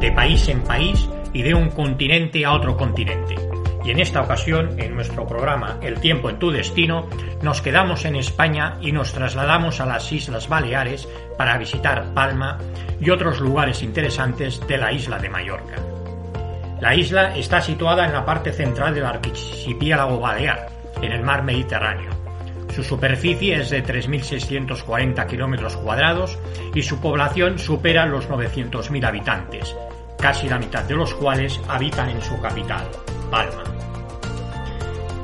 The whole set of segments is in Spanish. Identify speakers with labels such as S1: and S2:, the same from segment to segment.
S1: De país en país y de un continente a otro continente. Y en esta ocasión, en nuestro programa El tiempo en tu destino, nos quedamos en España y nos trasladamos a las Islas Baleares para visitar Palma y otros lugares interesantes de la isla de Mallorca. La isla está situada en la parte central del archipiélago balear, en el mar Mediterráneo su superficie es de 3.640 kilómetros cuadrados y su población supera los 900.000 habitantes, casi la mitad de los cuales habitan en su capital, Palma.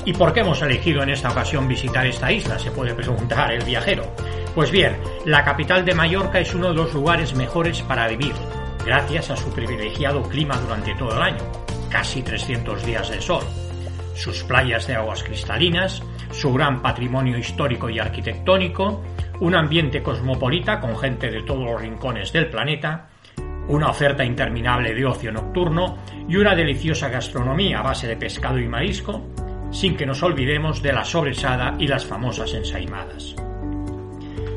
S1: ¿Y por qué hemos elegido en esta ocasión visitar esta isla? Se puede preguntar el viajero. Pues bien, la capital de Mallorca es uno de los lugares mejores para vivir, gracias a su privilegiado clima durante todo el año, casi 300 días de sol, sus playas de aguas cristalinas, su gran patrimonio histórico y arquitectónico, un ambiente cosmopolita con gente de todos los rincones del planeta, una oferta interminable de ocio nocturno y una deliciosa gastronomía a base de pescado y marisco, sin que nos olvidemos de la sobresada y las famosas ensaimadas.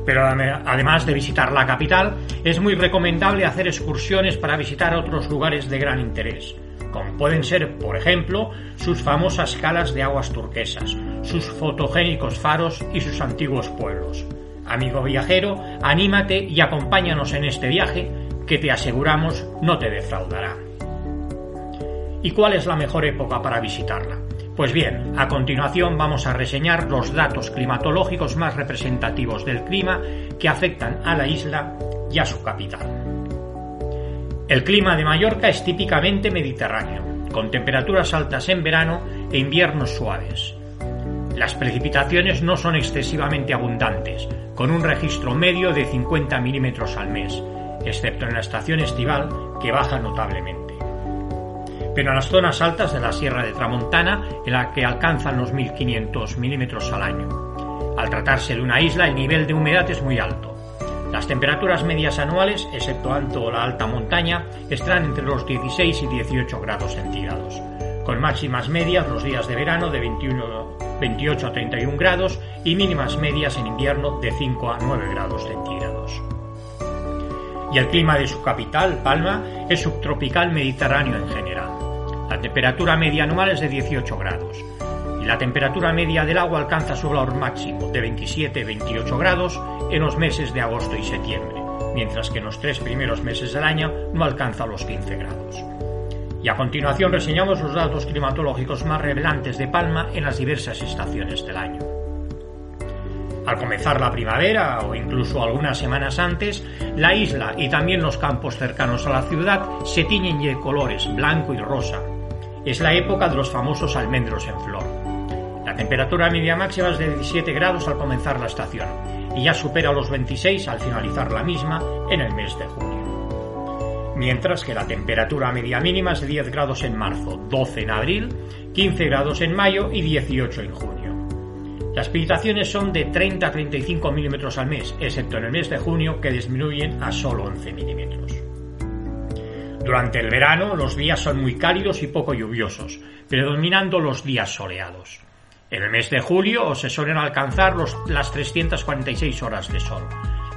S1: Pero además de visitar la capital, es muy recomendable hacer excursiones para visitar otros lugares de gran interés, como pueden ser, por ejemplo, sus famosas calas de aguas turquesas, sus fotogénicos faros y sus antiguos pueblos. Amigo viajero, anímate y acompáñanos en este viaje que te aseguramos no te defraudará. ¿Y cuál es la mejor época para visitarla? Pues bien, a continuación vamos a reseñar los datos climatológicos más representativos del clima que afectan a la isla y a su capital. El clima de Mallorca es típicamente mediterráneo, con temperaturas altas en verano e inviernos suaves. Las precipitaciones no son excesivamente abundantes, con un registro medio de 50 milímetros al mes, excepto en la estación estival, que baja notablemente. Pero en las zonas altas de la Sierra de Tramontana, en la que alcanzan los 1500 milímetros al año. Al tratarse de una isla, el nivel de humedad es muy alto, las temperaturas medias anuales, exceptuando la alta montaña, estarán entre los 16 y 18 grados centígrados, con máximas medias los días de verano de 21, 28 a 31 grados y mínimas medias en invierno de 5 a 9 grados centígrados. Y el clima de su capital, Palma, es subtropical mediterráneo en general. La temperatura media anual es de 18 grados, y la temperatura media del agua alcanza su valor máximo de 27-28 grados en los meses de agosto y septiembre, mientras que en los tres primeros meses del año no alcanza los 15 grados. Y a continuación reseñamos los datos climatológicos más revelantes de Palma en las diversas estaciones del año. Al comenzar la primavera o incluso algunas semanas antes, la isla y también los campos cercanos a la ciudad se tiñen de colores blanco y rosa. Es la época de los famosos almendros en flor. La temperatura media máxima es de 17 grados al comenzar la estación y ya supera los 26 al finalizar la misma en el mes de junio. Mientras que la temperatura media mínima es de 10 grados en marzo, 12 en abril, 15 grados en mayo y 18 en junio. Las precipitaciones son de 30 a 35 milímetros al mes, excepto en el mes de junio que disminuyen a solo 11 milímetros. Durante el verano los días son muy cálidos y poco lluviosos, predominando los días soleados. En el mes de julio se suelen alcanzar las 346 horas de sol,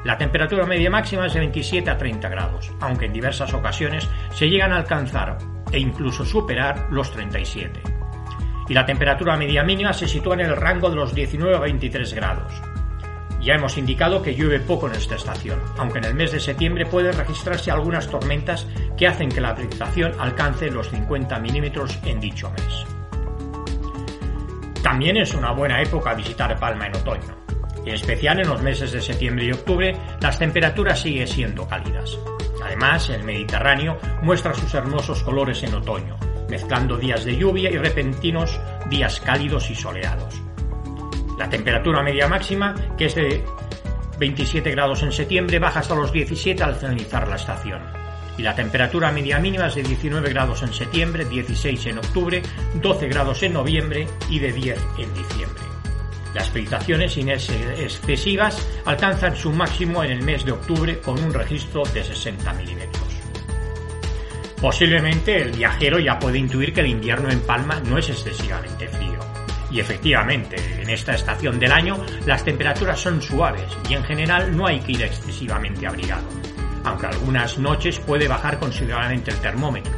S1: La temperatura media máxima es de 27 a 30 grados, aunque en diversas ocasiones se llegan a alcanzar e incluso superar los 37. Y la temperatura media mínima se sitúa en el rango de los 19 a 23 grados. Ya hemos indicado que llueve poco en esta estación, aunque en el mes de septiembre pueden registrarse algunas tormentas que hacen que la precipitación alcance los 50 milímetros en dicho mes. También es una buena época visitar Palma en otoño. En especial en los meses de septiembre y octubre, las temperaturas siguen siendo cálidas. Además, el Mediterráneo muestra sus hermosos colores en otoño, mezclando días de lluvia y repentinos días cálidos y soleados. La temperatura media máxima, que es de 27 grados en septiembre, baja hasta los 17 al finalizar la estación. Y la temperatura media mínima es de 19 grados en septiembre, 16 en octubre, 12 grados en noviembre y de 10 en diciembre. Las precipitaciones excesivas alcanzan su máximo en el mes de octubre con un registro de 60 milímetros. Posiblemente el viajero ya puede intuir que el invierno en Palma no es excesivamente frío. Y efectivamente, en esta estación del año las temperaturas son suaves y en general no hay que ir excesivamente abrigado, aunque algunas noches puede bajar considerablemente el termómetro.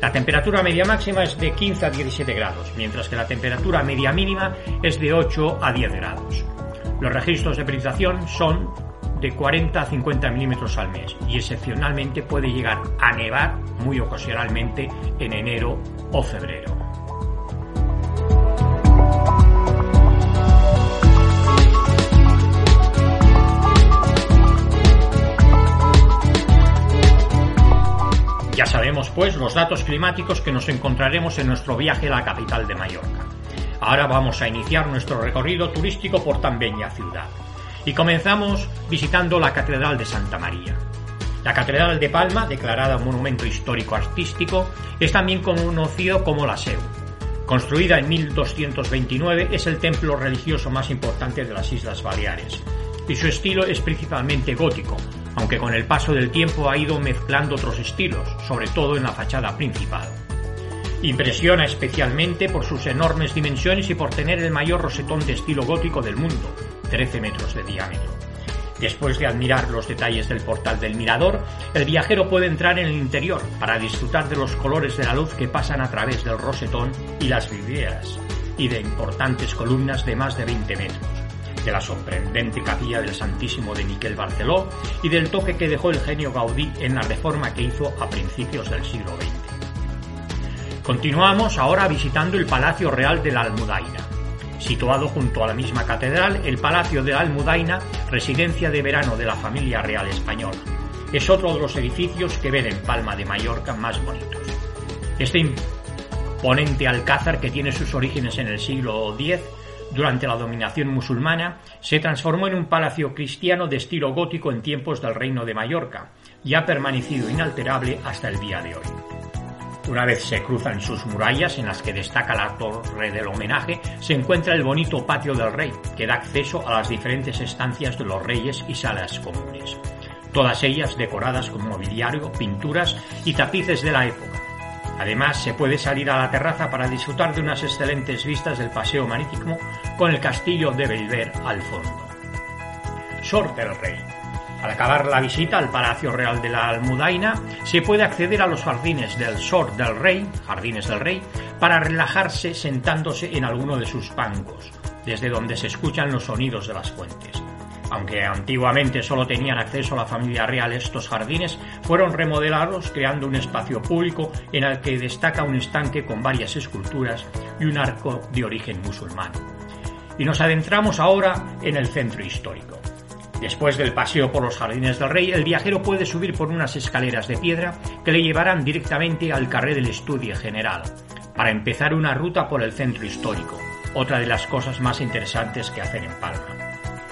S1: La temperatura media máxima es de 15 a 17 grados, mientras que la temperatura media mínima es de 8 a 10 grados. Los registros de precipitación son de 40 a 50 milímetros al mes y excepcionalmente puede llegar a nevar muy ocasionalmente en enero o febrero. Ya sabemos, pues, los datos climáticos que nos encontraremos en nuestro viaje a la capital de Mallorca. Ahora vamos a iniciar nuestro recorrido turístico por tan bella ciudad. Y comenzamos visitando la Catedral de Santa María. La Catedral de Palma, declarada Monumento Histórico Artístico, es también conocido como la SEU. Construida en 1229, es el templo religioso más importante de las Islas Baleares, y su estilo es principalmente gótico, aunque con el paso del tiempo ha ido mezclando otros estilos, sobre todo en la fachada principal. Impresiona especialmente por sus enormes dimensiones y por tener el mayor rosetón de estilo gótico del mundo, 13 metros de diámetro. Después de admirar los detalles del portal del mirador, el viajero puede entrar en el interior para disfrutar de los colores de la luz que pasan a través del rosetón y las vidrieras, y de importantes columnas de más de 20 metros de la sorprendente capilla del Santísimo de Miquel Barceló y del toque que dejó el genio Gaudí en la reforma que hizo a principios del siglo XX. Continuamos ahora visitando el Palacio Real de la Almudaina. Situado junto a la misma catedral, el Palacio de la Almudaina, residencia de verano de la familia real española, es otro de los edificios que ven en Palma de Mallorca más bonitos. Este imponente alcázar que tiene sus orígenes en el siglo X durante la dominación musulmana, se transformó en un palacio cristiano de estilo gótico en tiempos del Reino de Mallorca y ha permanecido inalterable hasta el día de hoy. Una vez se cruzan sus murallas, en las que destaca la torre del homenaje, se encuentra el bonito patio del rey, que da acceso a las diferentes estancias de los reyes y salas comunes, todas ellas decoradas con mobiliario, pinturas y tapices de la época Además, se puede salir a la terraza para disfrutar de unas excelentes vistas del paseo marítimo con el castillo de Belver al fondo. Sor del Rey. Al acabar la visita al Palacio Real de la Almudaina, se puede acceder a los jardines del Sor del Rey, Jardines del Rey, para relajarse sentándose en alguno de sus bancos, desde donde se escuchan los sonidos de las fuentes. Aunque antiguamente solo tenían acceso a la familia real, estos jardines fueron remodelados creando un espacio público en el que destaca un estanque con varias esculturas y un arco de origen musulmán. Y nos adentramos ahora en el centro histórico. Después del paseo por los jardines del rey, el viajero puede subir por unas escaleras de piedra que le llevarán directamente al carré del Estudio General, para empezar una ruta por el centro histórico, otra de las cosas más interesantes que hacen en Palma.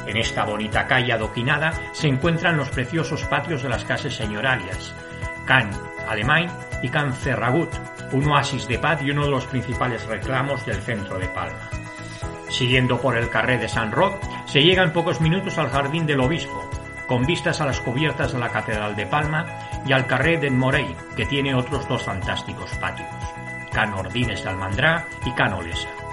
S1: En esta bonita calle adoquinada se encuentran los preciosos patios de las casas señorarias, Can Alemán y Can Ferragut, un oasis de paz y uno de los principales reclamos del centro de Palma. Siguiendo por el carré de San Roc, se llega en pocos minutos al Jardín del Obispo, con vistas a las cubiertas de la Catedral de Palma y al carré de Morey, que tiene otros dos fantásticos patios, Can Ordines de Almandrá y Can Olesa.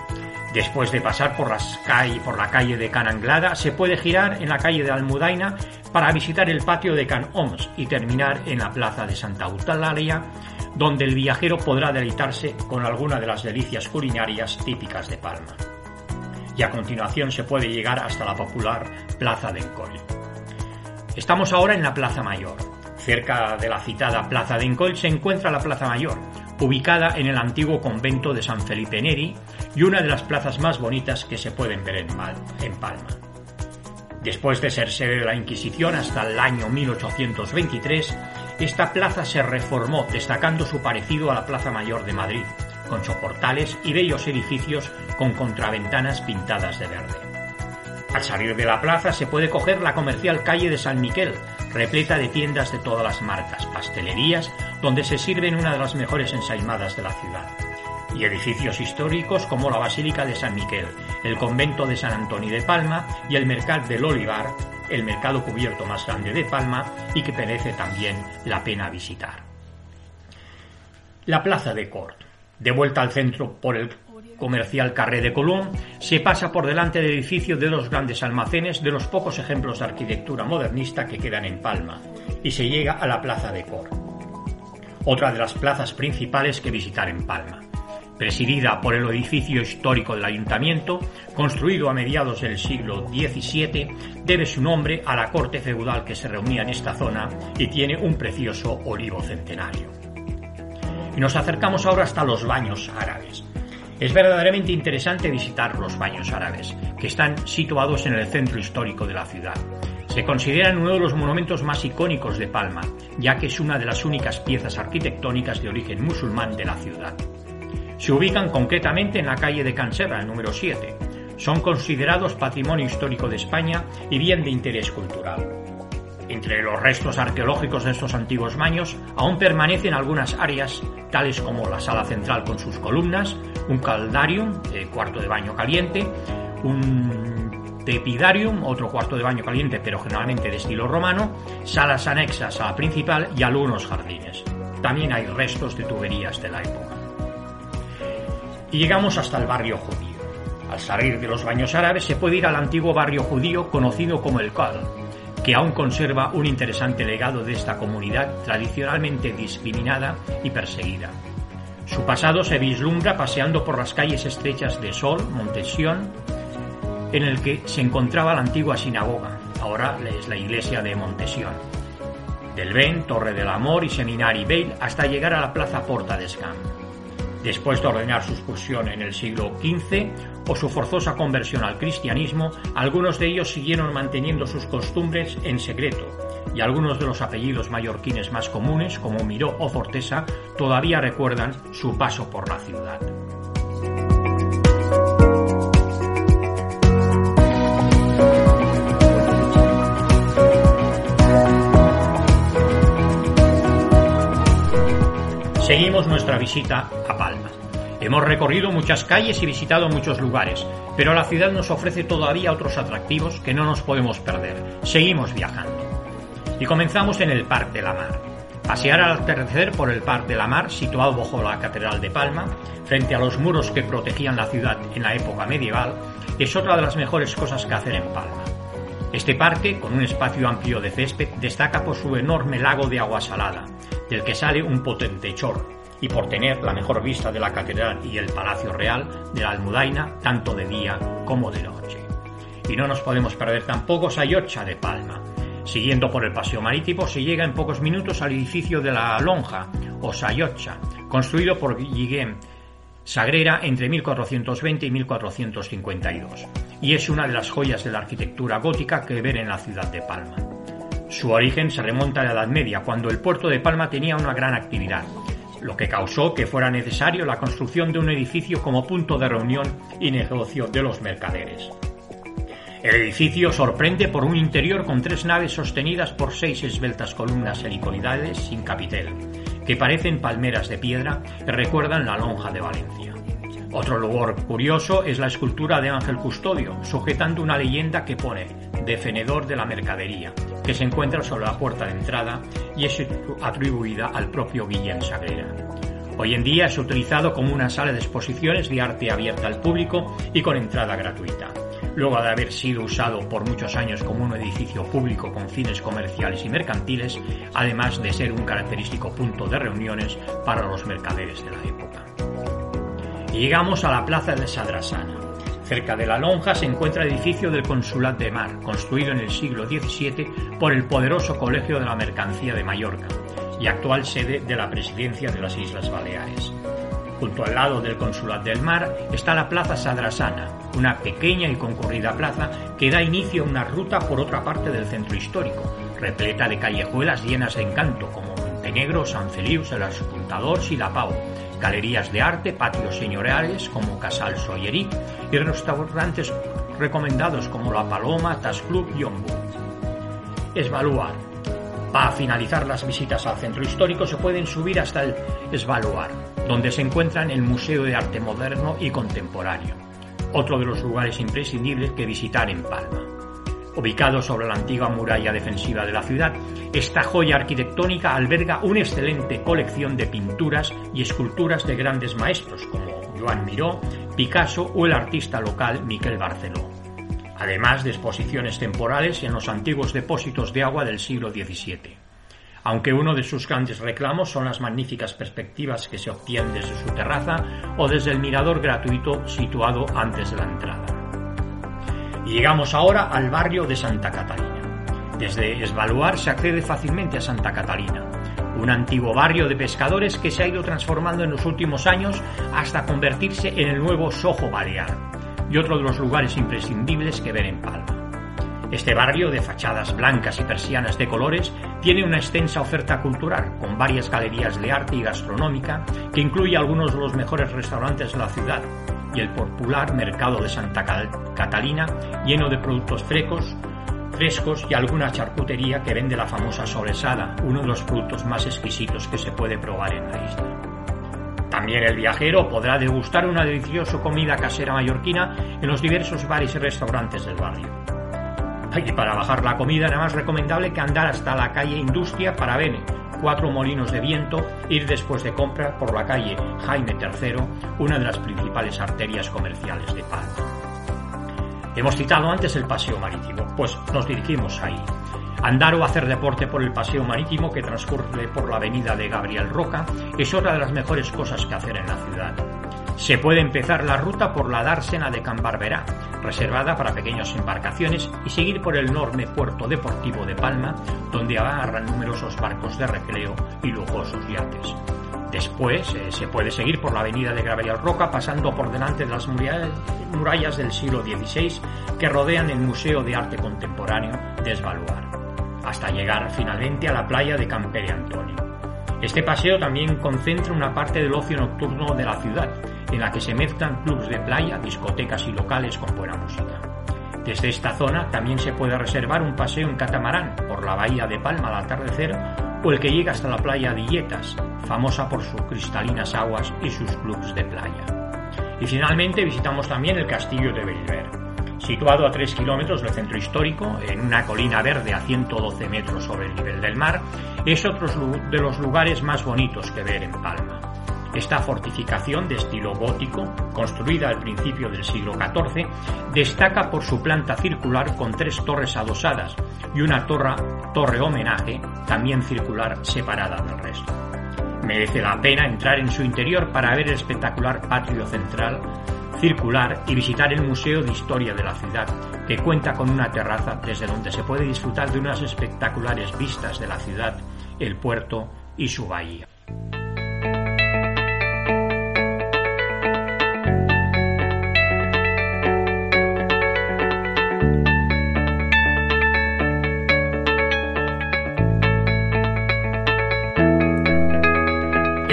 S1: Después de pasar por, las calle, por la calle de Can Anglada, se puede girar en la calle de Almudaina para visitar el patio de Can Oms y terminar en la plaza de Santa Eutalaria, donde el viajero podrá deleitarse con alguna de las delicias culinarias típicas de Palma. Y a continuación se puede llegar hasta la popular Plaza de Encoll. Estamos ahora en la Plaza Mayor. Cerca de la citada Plaza de Encoll se encuentra la Plaza Mayor, ubicada en el antiguo convento de San Felipe Neri y una de las plazas más bonitas que se pueden ver en, Palma. Después de ser sede de la Inquisición hasta el año 1823, esta plaza se reformó destacando su parecido a la Plaza Mayor de Madrid, con soportales y bellos edificios con contraventanas pintadas de verde. Al salir de la plaza se puede coger la comercial calle de San Miquel, repleta de tiendas de todas las marcas, pastelerías, donde se sirven una de las mejores ensaimadas de la ciudad, y edificios históricos como la Basílica de San Miquel, el convento de San Antonio de Palma y el Mercat del Olivar, el mercado cubierto más grande de Palma y que merece también la pena visitar. La Plaza de Cort. De vuelta al centro por el comercial Carré de Colón, se pasa por delante del edificio de dos grandes almacenes de los pocos ejemplos de arquitectura modernista que quedan en Palma, y se llega a la Plaza de Cor, otra de las plazas principales que visitar en Palma. Presidida por el edificio histórico del ayuntamiento, construido a mediados del siglo XVII, debe su nombre a la corte feudal que se reunía en esta zona y tiene un precioso olivo centenario. Y nos acercamos ahora hasta los baños árabes, es verdaderamente interesante visitar los baños árabes, que están situados en el centro histórico de la ciudad. Se consideran uno de los monumentos más icónicos de Palma, ya que es una de las únicas piezas arquitectónicas de origen musulmán de la ciudad. Se ubican concretamente en la calle de Canserra, número 7. Son considerados patrimonio histórico de España y bien de interés cultural. Entre los restos arqueológicos de estos antiguos baños aún permanecen algunas áreas, tales como la sala central con sus columnas, un caldarium, cuarto de baño caliente, un tepidarium, otro cuarto de baño caliente pero generalmente de estilo romano, salas anexas a la principal y algunos jardines. También hay restos de tuberías de la época. Y llegamos hasta el barrio judío. Al salir de los baños árabes se puede ir al antiguo barrio judío conocido como el Cal, que aún conserva un interesante legado de esta comunidad tradicionalmente discriminada y perseguida. Su pasado se vislumbra paseando por las calles estrechas de Sol, Montesión, en el que se encontraba la antigua sinagoga, ahora es la iglesia de Montesión, del Ben, Torre del Amor y Seminari Bale hasta llegar a la plaza Porta de Scam. Después de ordenar su expulsión en el siglo XV o su forzosa conversión al cristianismo, algunos de ellos siguieron manteniendo sus costumbres en secreto, y algunos de los apellidos mallorquines más comunes, como Miró o Fortesa, todavía recuerdan su paso por la ciudad. Seguimos nuestra visita a Palma. Hemos recorrido muchas calles y visitado muchos lugares, pero la ciudad nos ofrece todavía otros atractivos que no nos podemos perder. Seguimos viajando. Y comenzamos en el Parque de la Mar. Pasear al atardecer por el Parque de la Mar, situado bajo la Catedral de Palma, frente a los muros que protegían la ciudad en la época medieval, es otra de las mejores cosas que hacer en Palma. Este parque, con un espacio amplio de césped, destaca por su enorme lago de agua salada, del que sale un potente chorro, y por tener la mejor vista de la catedral y el Palacio Real de la Almudaina, tanto de día como de noche. Y no nos podemos perder tampoco Sayocha de Palma. Siguiendo por el paseo marítimo se llega en pocos minutos al edificio de la Lonja o Sayocha, construido por Guillem Sagrera entre 1420 y 1452, y es una de las joyas de la arquitectura gótica que ver en la ciudad de Palma. Su origen se remonta a la Edad Media, cuando el puerto de Palma tenía una gran actividad, lo que causó que fuera necesario la construcción de un edificio como punto de reunión y negocio de los mercaderes. El edificio sorprende por un interior con tres naves sostenidas por seis esbeltas columnas helicoidales sin capitel, que parecen palmeras de piedra que recuerdan la lonja de Valencia. Otro lugar curioso es la escultura de Ángel Custodio, sujetando una leyenda que pone defenedor de la mercadería, que se encuentra sobre la puerta de entrada y es atribuida al propio Guillem Sagrera. Hoy en día es utilizado como una sala de exposiciones de arte abierta al público y con entrada gratuita. Luego de haber sido usado por muchos años como un edificio público con fines comerciales y mercantiles, además de ser un característico punto de reuniones para los mercaderes de la época. Llegamos a la plaza de Sadrasana. Cerca de la lonja se encuentra el edificio del Consulat de Mar, construido en el siglo XVII por el poderoso Colegio de la Mercancía de Mallorca, y actual sede de la presidencia de las Islas Baleares. Junto al lado del Consulado del Mar está la Plaza Sadrasana, una pequeña y concurrida plaza que da inicio a una ruta por otra parte del centro histórico, repleta de callejuelas llenas de encanto como Montenegro, San Feliu, El Aspuntador y La Pau, galerías de arte, patios señoriales como Casal Soyeric y restaurantes recomendados como La Paloma, Tas Club y Ombu. Esvaluar, para finalizar las visitas al centro histórico se pueden subir hasta el Esvaluar, donde se encuentran el Museo de Arte Moderno y Contemporáneo, otro de los lugares imprescindibles que visitar en Palma. Ubicado sobre la antigua muralla defensiva de la ciudad, esta joya arquitectónica alberga una excelente colección de pinturas y esculturas de grandes maestros como Joan Miró, Picasso o el artista local Miquel Barceló además de exposiciones temporales en los antiguos depósitos de agua del siglo XVII, aunque uno de sus grandes reclamos son las magníficas perspectivas que se obtienen desde su terraza o desde el mirador gratuito situado antes de la entrada. Y llegamos ahora al barrio de Santa Catalina. Desde Esvaluar se accede fácilmente a Santa Catalina, un antiguo barrio de pescadores que se ha ido transformando en los últimos años hasta convertirse en el nuevo Soho Balear, y otro de los lugares imprescindibles que ver en Palma. Este barrio, de fachadas blancas y persianas de colores, tiene una extensa oferta cultural, con varias galerías de arte y gastronómica, que incluye algunos de los mejores restaurantes de la ciudad, y el popular mercado de Santa Catalina, lleno de productos frescos, frescos y alguna charcutería que vende la famosa sobresada, uno de los productos más exquisitos que se puede probar en la isla. También el viajero podrá degustar una deliciosa comida casera mallorquina en los diversos bares y restaurantes del barrio. Y para bajar la comida nada más recomendable que andar hasta la calle Industria para ver cuatro molinos de viento, ir después de compra por la calle Jaime III, una de las principales arterias comerciales de Palma. Hemos citado antes el paseo marítimo, pues nos dirigimos ahí. Andar o hacer deporte por el paseo marítimo que transcurre por la avenida de Gabriel Roca es otra de las mejores cosas que hacer en la ciudad. Se puede empezar la ruta por la dársena de Can Barberá, reservada para pequeñas embarcaciones, y seguir por el enorme puerto deportivo de Palma, donde agarran numerosos barcos de recreo y lujosos yates. Después eh, se puede seguir por la avenida de Gabriel Roca pasando por delante de las murallas del siglo XVI que rodean el Museo de Arte Contemporáneo de Esvaluar hasta llegar finalmente a la playa de Campere Antonio. Este paseo también concentra una parte del ocio nocturno de la ciudad, en la que se mezclan clubes de playa, discotecas y locales con buena música. Desde esta zona también se puede reservar un paseo en catamarán por la bahía de Palma al atardecer o el que llega hasta la playa de famosa por sus cristalinas aguas y sus clubes de playa. Y finalmente visitamos también el castillo de Bellver, Situado a 3 kilómetros del centro histórico, en una colina verde a 112 metros sobre el nivel del mar, es otro de los lugares más bonitos que ver en Palma. Esta fortificación de estilo gótico, construida al principio del siglo XIV, destaca por su planta circular con tres torres adosadas y una torre, torre homenaje, también circular, separada del resto. Merece la pena entrar en su interior para ver el espectacular patio central circular y visitar el Museo de Historia de la ciudad, que cuenta con una terraza desde donde se puede disfrutar de unas espectaculares vistas de la ciudad, el puerto y su bahía.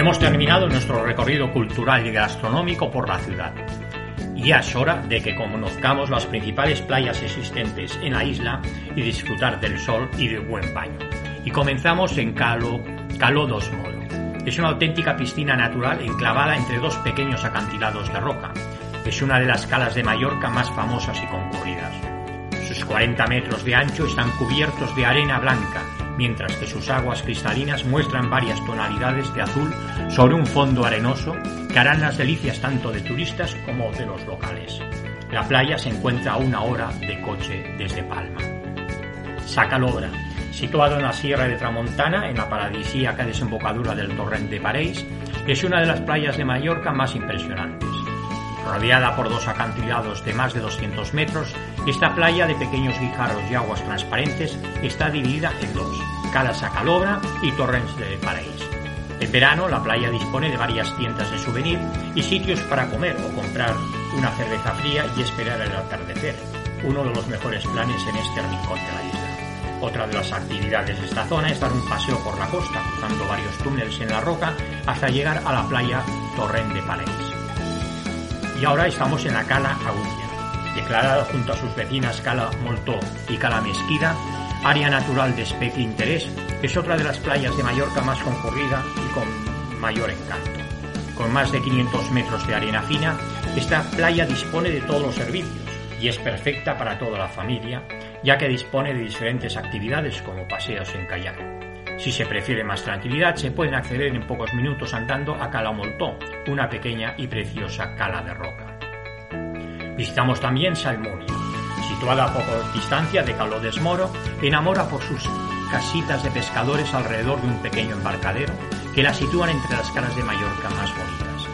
S1: Hemos terminado nuestro recorrido cultural y gastronómico por la ciudad ya es hora de que conozcamos las principales playas existentes en la isla y disfrutar del sol y del buen baño. Y comenzamos en Calo, Calo dos Molo. Es una auténtica piscina natural enclavada entre dos pequeños acantilados de roca. Es una de las calas de Mallorca más famosas y concurridas. Sus 40 metros de ancho están cubiertos de arena blanca, mientras que sus aguas cristalinas muestran varias tonalidades de azul sobre un fondo arenoso que harán las delicias tanto de turistas como de los locales. La playa se encuentra a una hora de coche desde Palma. Sacalobra, situado en la Sierra de Tramontana, en la paradisíaca desembocadura del torrente de París, es una de las playas de Mallorca más impresionantes. Rodeada por dos acantilados de más de 200 metros, esta playa de pequeños guijarros y aguas transparentes está dividida en dos, Cala Sacalobra y Torrents de París. En verano, la playa dispone de varias tiendas de souvenir y sitios para comer o comprar una cerveza fría y esperar el atardecer, uno de los mejores planes en este rincón de la isla. Otra de las actividades de esta zona es dar un paseo por la costa, cruzando varios túneles en la roca hasta llegar a la playa Torrent de París. Y ahora estamos en la Cala Agulla, declarada junto a sus vecinas Cala Moltó y Cala Mesquida, área natural de especie interés, es otra de las playas de Mallorca más concurrida y con mayor encanto. Con más de 500 metros de arena fina, esta playa dispone de todos los servicios y es perfecta para toda la familia, ya que dispone de diferentes actividades como paseos en kayak. Si se prefiere más tranquilidad, se pueden acceder en pocos minutos andando a Cala Moltó, una pequeña y preciosa cala de roca. Visitamos también Salmonia, situada a poca distancia de Caló de Moro, enamora por sus casitas de pescadores alrededor de un pequeño embarcadero que la sitúan entre las caras de Mallorca más bonitas.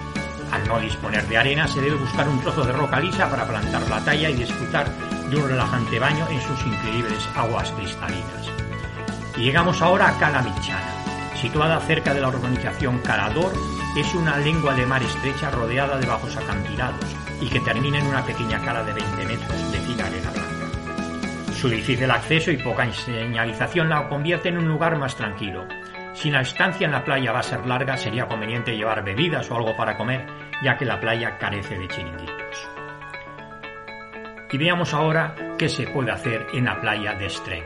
S1: Al no disponer de arena, se debe buscar un trozo de roca lisa para plantar la talla y disfrutar de un relajante baño en sus increíbles aguas cristalinas. Y llegamos ahora a Cala Michana. Situada cerca de la urbanización Calador, es una lengua de mar estrecha rodeada de bajos acantilados y que termina en una pequeña cala de 20 metros Su difícil acceso y poca señalización la convierte en un lugar más tranquilo. Si la estancia en la playa va a ser larga, sería conveniente llevar bebidas o algo para comer, ya que la playa carece de chiringuitos. Y veamos ahora qué se puede hacer en la playa de Streng.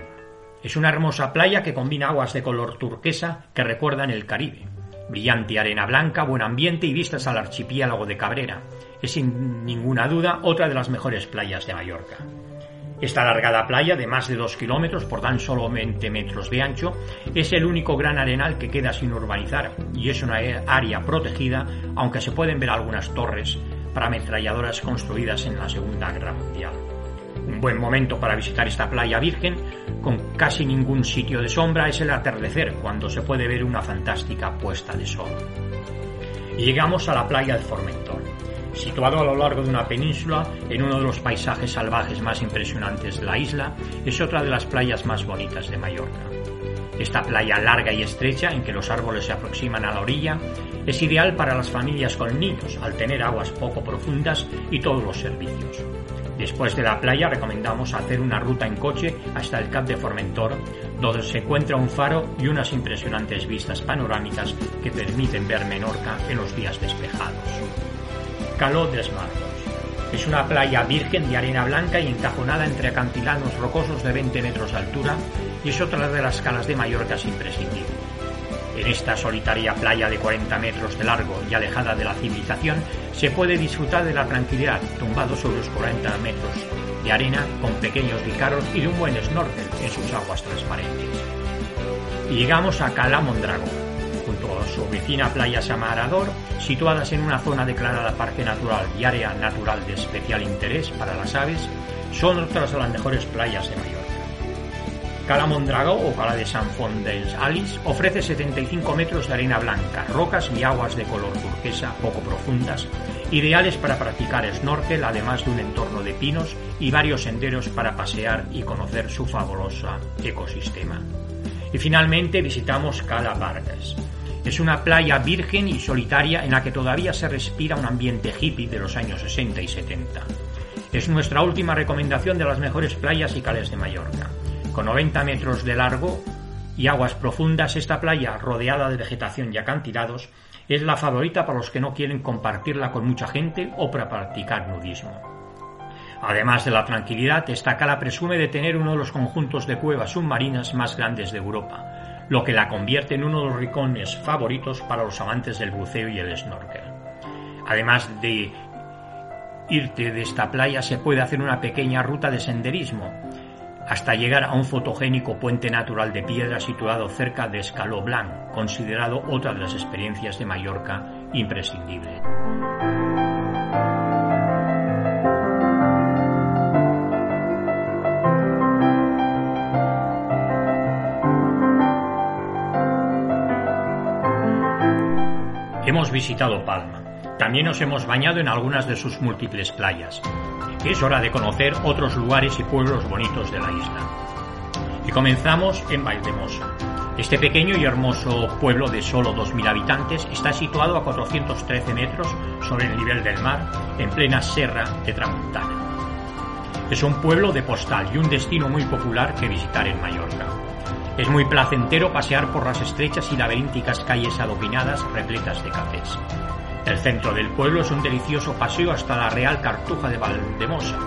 S1: Es una hermosa playa que combina aguas de color turquesa que recuerdan el Caribe. Brillante arena blanca, buen ambiente y vistas al archipiélago de Cabrera. Es sin ninguna duda otra de las mejores playas de Mallorca. Esta alargada playa de más de dos kilómetros por tan solo 20 metros de ancho es el único gran arenal que queda sin urbanizar y es una área protegida, aunque se pueden ver algunas torres para ametralladoras construidas en la Segunda Guerra Mundial. Un buen momento para visitar esta playa virgen, con casi ningún sitio de sombra, es el atardecer, cuando se puede ver una fantástica puesta de sol. Llegamos a la playa de Formentor. Situado a lo largo de una península, en uno de los paisajes salvajes más impresionantes de la isla, es otra de las playas más bonitas de Mallorca. Esta playa larga y estrecha, en que los árboles se aproximan a la orilla, es ideal para las familias con niños, al tener aguas poco profundas y todos los servicios. Después de la playa recomendamos hacer una ruta en coche hasta el Cap de Formentor, donde se encuentra un faro y unas impresionantes vistas panorámicas que permiten ver Menorca en los días despejados. Caló de Marcos. Es una playa virgen de arena blanca y encajonada entre acantilados rocosos de 20 metros de altura y es otra de las calas de Mallorca imprescindibles. En esta solitaria playa de 40 metros de largo y alejada de la civilización, se puede disfrutar de la tranquilidad tumbado sobre los 40 metros de arena con pequeños guijarros y de un buen snorkel en sus aguas transparentes. Y llegamos a Cala Mondragón, junto a su vecina playa Samarador, situadas en una zona declarada Parque Natural y Área Natural de Especial Interés para las Aves, son otras de las mejores playas de Mallorca. Cala Mondragó o Cala de San Font dels Alice ofrece 75 metros de arena blanca, rocas y aguas de color turquesa poco profundas, ideales para practicar snorkel, además de un entorno de pinos y varios senderos para pasear y conocer su fabuloso ecosistema. Y finalmente visitamos Cala Vargas. Es una playa virgen y solitaria en la que todavía se respira un ambiente hippie de los años 60 y 70. Es nuestra última recomendación de las mejores playas y cales de Mallorca. Con 90 metros de largo y aguas profundas, esta playa, rodeada de vegetación y acantilados, es la favorita para los que no quieren compartirla con mucha gente o para practicar nudismo. Además de la tranquilidad, esta cala presume de tener uno de los conjuntos de cuevas submarinas más grandes de Europa, lo que la convierte en uno de los rincones favoritos para los amantes del buceo y el snorkel. Además de irte de esta playa, se puede hacer una pequeña ruta de senderismo, hasta llegar a un fotogénico puente natural de piedra situado cerca de Escaló Blanc, considerado otra de las experiencias de Mallorca imprescindible. Hemos visitado Palma. También nos hemos bañado en algunas de sus múltiples playas. Es hora de conocer otros lugares y pueblos bonitos de la isla. Y comenzamos en Valdemosa. Este pequeño y hermoso pueblo de solo 2.000 habitantes está situado a 413 metros sobre el nivel del mar, en plena Serra de Tramontana. Es un pueblo de postal y un destino muy popular que visitar en Mallorca. Es muy placentero pasear por las estrechas y laberínticas calles adoquinadas repletas de cafés. El centro del pueblo es un delicioso paseo hasta la Real Cartuja de Valdemosa,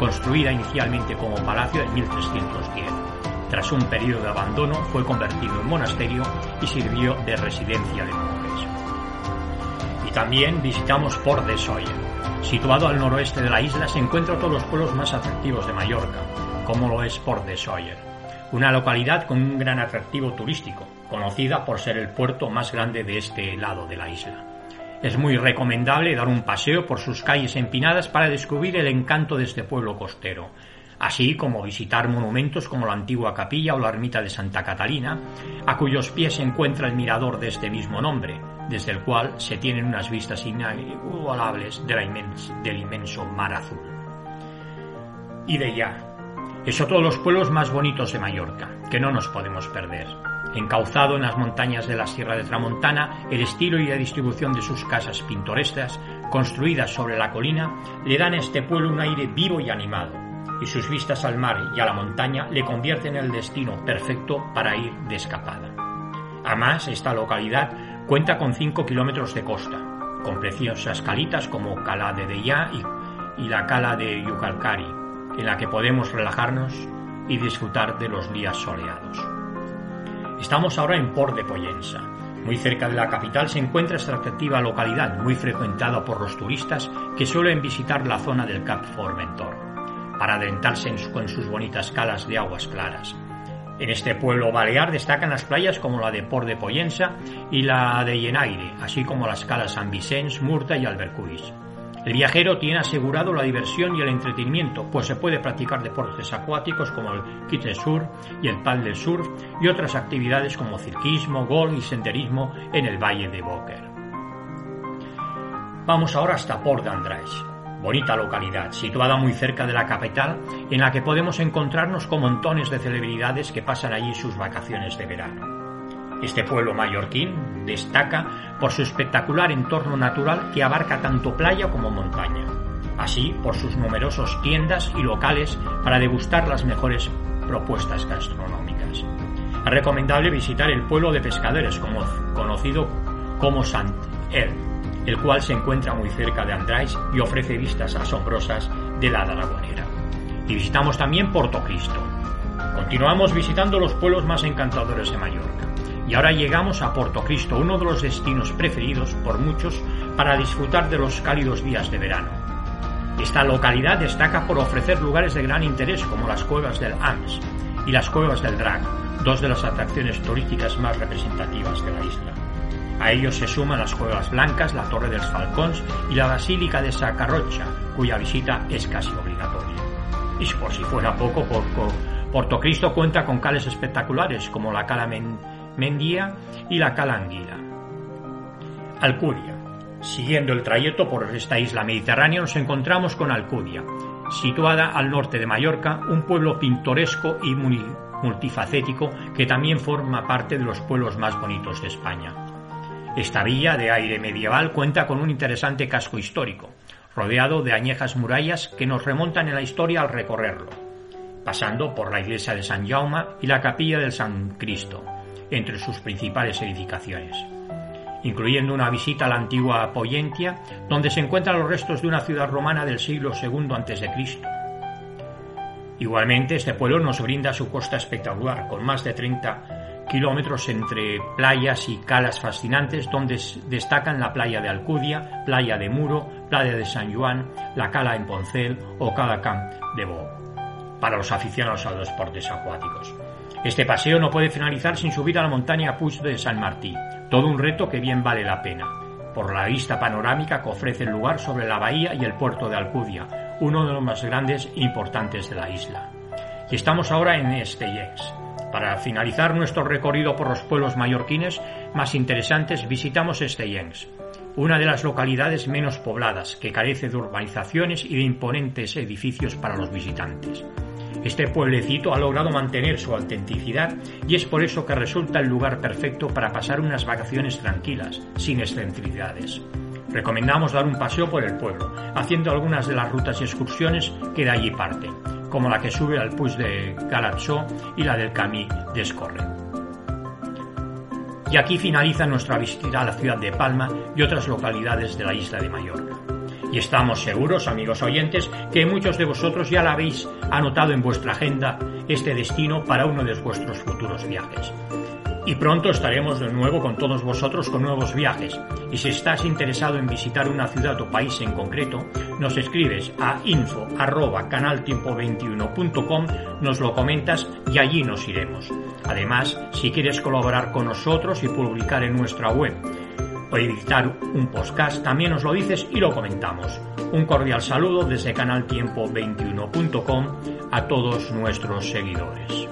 S1: construida inicialmente como palacio en 1310. Tras un periodo de abandono fue convertido en monasterio y sirvió de residencia de monjes. Y también visitamos Port de Sawyer. Situado al noroeste de la isla se encuentra todos los pueblos más atractivos de Mallorca, como lo es Port de Sawyer una localidad con un gran atractivo turístico, conocida por ser el puerto más grande de este lado de la isla. Es muy recomendable dar un paseo por sus calles empinadas para descubrir el encanto de este pueblo costero, así como visitar monumentos como la antigua capilla o la ermita de Santa Catalina, a cuyos pies se encuentra el mirador de este mismo nombre, desde el cual se tienen unas vistas inigualables del inmenso mar azul. Y de ya, es otro de los pueblos más bonitos de Mallorca, que no nos podemos perder. Encauzado en las montañas de la Sierra de Tramontana, el estilo y la distribución de sus casas pintorescas, construidas sobre la colina, le dan a este pueblo un aire vivo y animado, y sus vistas al mar y a la montaña le convierten en el destino perfecto para ir de escapada. Además, esta localidad cuenta con 5 kilómetros de costa, con preciosas calitas como Cala de Deya y, la Cala de Yucalcari, en la que podemos relajarnos y disfrutar de los días soleados. Estamos ahora en Port de Poyensa. Muy cerca de la capital se encuentra esta atractiva localidad, muy frecuentada por los turistas que suelen visitar la zona del Cap Formentor, para adentrarse con sus bonitas calas de aguas claras. En este pueblo balear destacan las playas como la de Port de Poyensa y la de Yenaire, así como las calas San Vicens, Murta y Albercuis. El viajero tiene asegurado la diversión y el entretenimiento, pues se puede practicar deportes acuáticos como el kite surf y el paddle surf y otras actividades como cirquismo, golf y senderismo en el valle de Boker. Vamos ahora hasta Port d'Andrais, bonita localidad, situada muy cerca de la capital, en la que podemos encontrarnos con montones de celebridades que pasan allí sus vacaciones de verano. Este pueblo mallorquín destaca por su espectacular entorno natural que abarca tanto playa como montaña, así por sus numerosos tiendas y locales para degustar las mejores propuestas gastronómicas. Es recomendable visitar el pueblo de pescadores conocido como Sant El, el cual se encuentra muy cerca de Andrés y ofrece vistas asombrosas de la Dragonera. Y visitamos también Portocristo. Continuamos visitando los pueblos más encantadores de Mallorca. Y ahora llegamos a Portocristo, uno de los destinos preferidos por muchos para disfrutar de los cálidos días de verano. Esta localidad destaca por ofrecer lugares de gran interés como las cuevas del Ams y las cuevas del Drag, dos de las atracciones turísticas más representativas de la isla. A ellos se suman las cuevas blancas, la Torre de los Falcons y la Basílica de Sacarrocha, cuya visita es casi obligatoria. Y por si fuera poco, Portocristo cuenta con cales espectaculares como la Cala Mendía y la Calanguila. Alcudia. Siguiendo el trayecto por esta isla mediterránea nos encontramos con Alcudia, situada al norte de Mallorca, un pueblo pintoresco y multifacético que también forma parte de los pueblos más bonitos de España. Esta villa de aire medieval cuenta con un interesante casco histórico, rodeado de añejas murallas que nos remontan en la historia al recorrerlo, pasando por la iglesia de San Jaume y la capilla del San Cristo, entre sus principales edificaciones, incluyendo una visita a la antigua Poyentia, donde se encuentran los restos de una ciudad romana del siglo II a.C. Igualmente, este pueblo nos brinda su costa espectacular, con más de 30 kilómetros entre playas y calas fascinantes, donde destacan la playa de Alcudia, playa de Muro, playa de San Juan, la cala en Poncel o Cala Camp de Bo. para los aficionados a los deportes acuáticos. Este paseo no puede finalizar sin subir a la montaña Puig de San Martí, todo un reto que bien vale la pena, por la vista panorámica que ofrece el lugar sobre la bahía y el puerto de Alcudia, uno de los más grandes e importantes de la isla. Y estamos ahora en Estellés. Para finalizar nuestro recorrido por los pueblos mallorquines más interesantes, visitamos Estellens, una de las localidades menos pobladas, que carece de urbanizaciones y de imponentes edificios para los visitantes. Este pueblecito ha logrado mantener su autenticidad y es por eso que resulta el lugar perfecto para pasar unas vacaciones tranquilas, sin excentricidades. Recomendamos dar un paseo por el pueblo, haciendo algunas de las rutas y excursiones que de allí parten, como la que sube al Puig de Galatzó y la del Camí de Escorre. Y aquí finaliza nuestra visita a la ciudad de Palma y otras localidades de la isla de Mallorca. Y estamos seguros, amigos oyentes, que muchos de vosotros ya la habéis anotado en vuestra agenda este destino para uno de vuestros futuros viajes. Y pronto estaremos de nuevo con todos vosotros con nuevos viajes. Y si estás interesado en visitar una ciudad o país en concreto, nos escribes a info canaltiempo21.com, nos lo comentas y allí nos iremos. Además, si quieres colaborar con nosotros y publicar en nuestra web o editar un podcast, también nos lo dices y lo comentamos. Un cordial saludo desde canaltiempo21.com a todos nuestros seguidores.